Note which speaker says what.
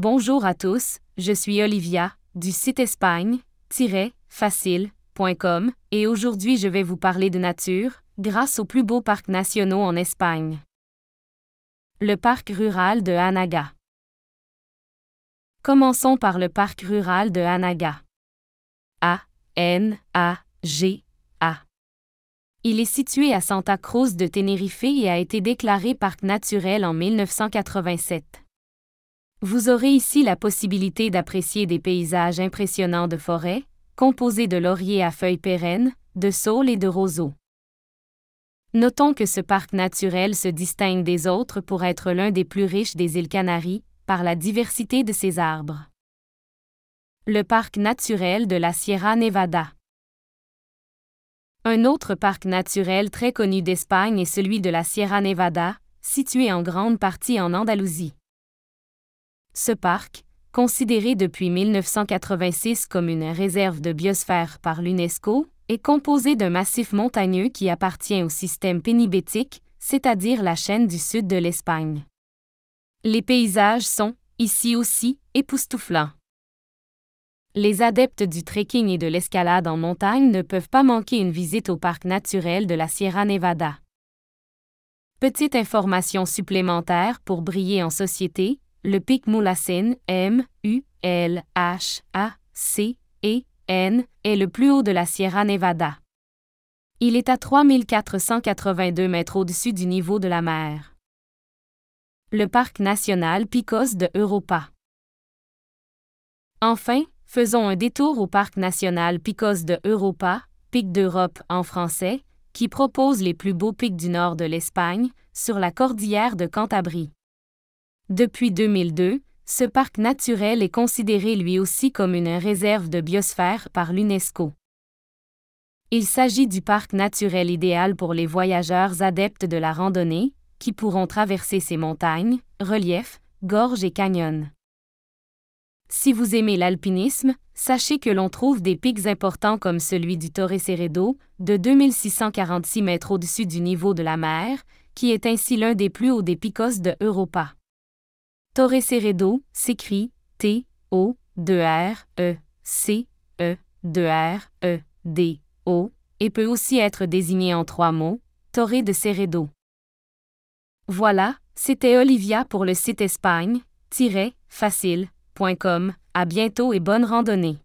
Speaker 1: Bonjour à tous, je suis Olivia, du site espagne-facile.com, et aujourd'hui je vais vous parler de nature, grâce aux plus beaux parcs nationaux en Espagne. Le parc rural de Anaga. Commençons par le parc rural de Anaga. A, N, A, G, A. Il est situé à Santa Cruz de Tenerife et a été déclaré parc naturel en 1987. Vous aurez ici la possibilité d'apprécier des paysages impressionnants de forêts, composés de lauriers à feuilles pérennes, de saules et de roseaux. Notons que ce parc naturel se distingue des autres pour être l'un des plus riches des îles Canaries, par la diversité de ses arbres. Le parc naturel de la Sierra Nevada. Un autre parc naturel très connu d'Espagne est celui de la Sierra Nevada, situé en grande partie en Andalousie. Ce parc, considéré depuis 1986 comme une réserve de biosphère par l'UNESCO, est composé d'un massif montagneux qui appartient au système pénibétique, c'est-à-dire la chaîne du sud de l'Espagne. Les paysages sont, ici aussi, époustouflants. Les adeptes du trekking et de l'escalade en montagne ne peuvent pas manquer une visite au parc naturel de la Sierra Nevada. Petite information supplémentaire pour briller en société, le pic Moulassen, M, U, L, H, A, C, E, N, est le plus haut de la Sierra Nevada. Il est à 3482 mètres au-dessus du niveau de la mer. Le parc national Picos de Europa. Enfin, faisons un détour au parc national Picos de Europa, Pic d'Europe en français, qui propose les plus beaux pics du nord de l'Espagne, sur la cordillère de Cantabrie. Depuis 2002, ce parc naturel est considéré lui aussi comme une réserve de biosphère par l'UNESCO. Il s'agit du parc naturel idéal pour les voyageurs adeptes de la randonnée, qui pourront traverser ses montagnes, reliefs, gorges et canyons. Si vous aimez l'alpinisme, sachez que l'on trouve des pics importants comme celui du Torre Cerredo, de 2646 mètres au-dessus du niveau de la mer, qui est ainsi l'un des plus hauts des picos de Europa. Torre Cerredo s'écrit T O 2 R E C E 2 R E D O et peut aussi être désigné en trois mots Torre de Cerredo. Voilà, c'était Olivia pour le site espagne-facile.com. À bientôt et bonne randonnée.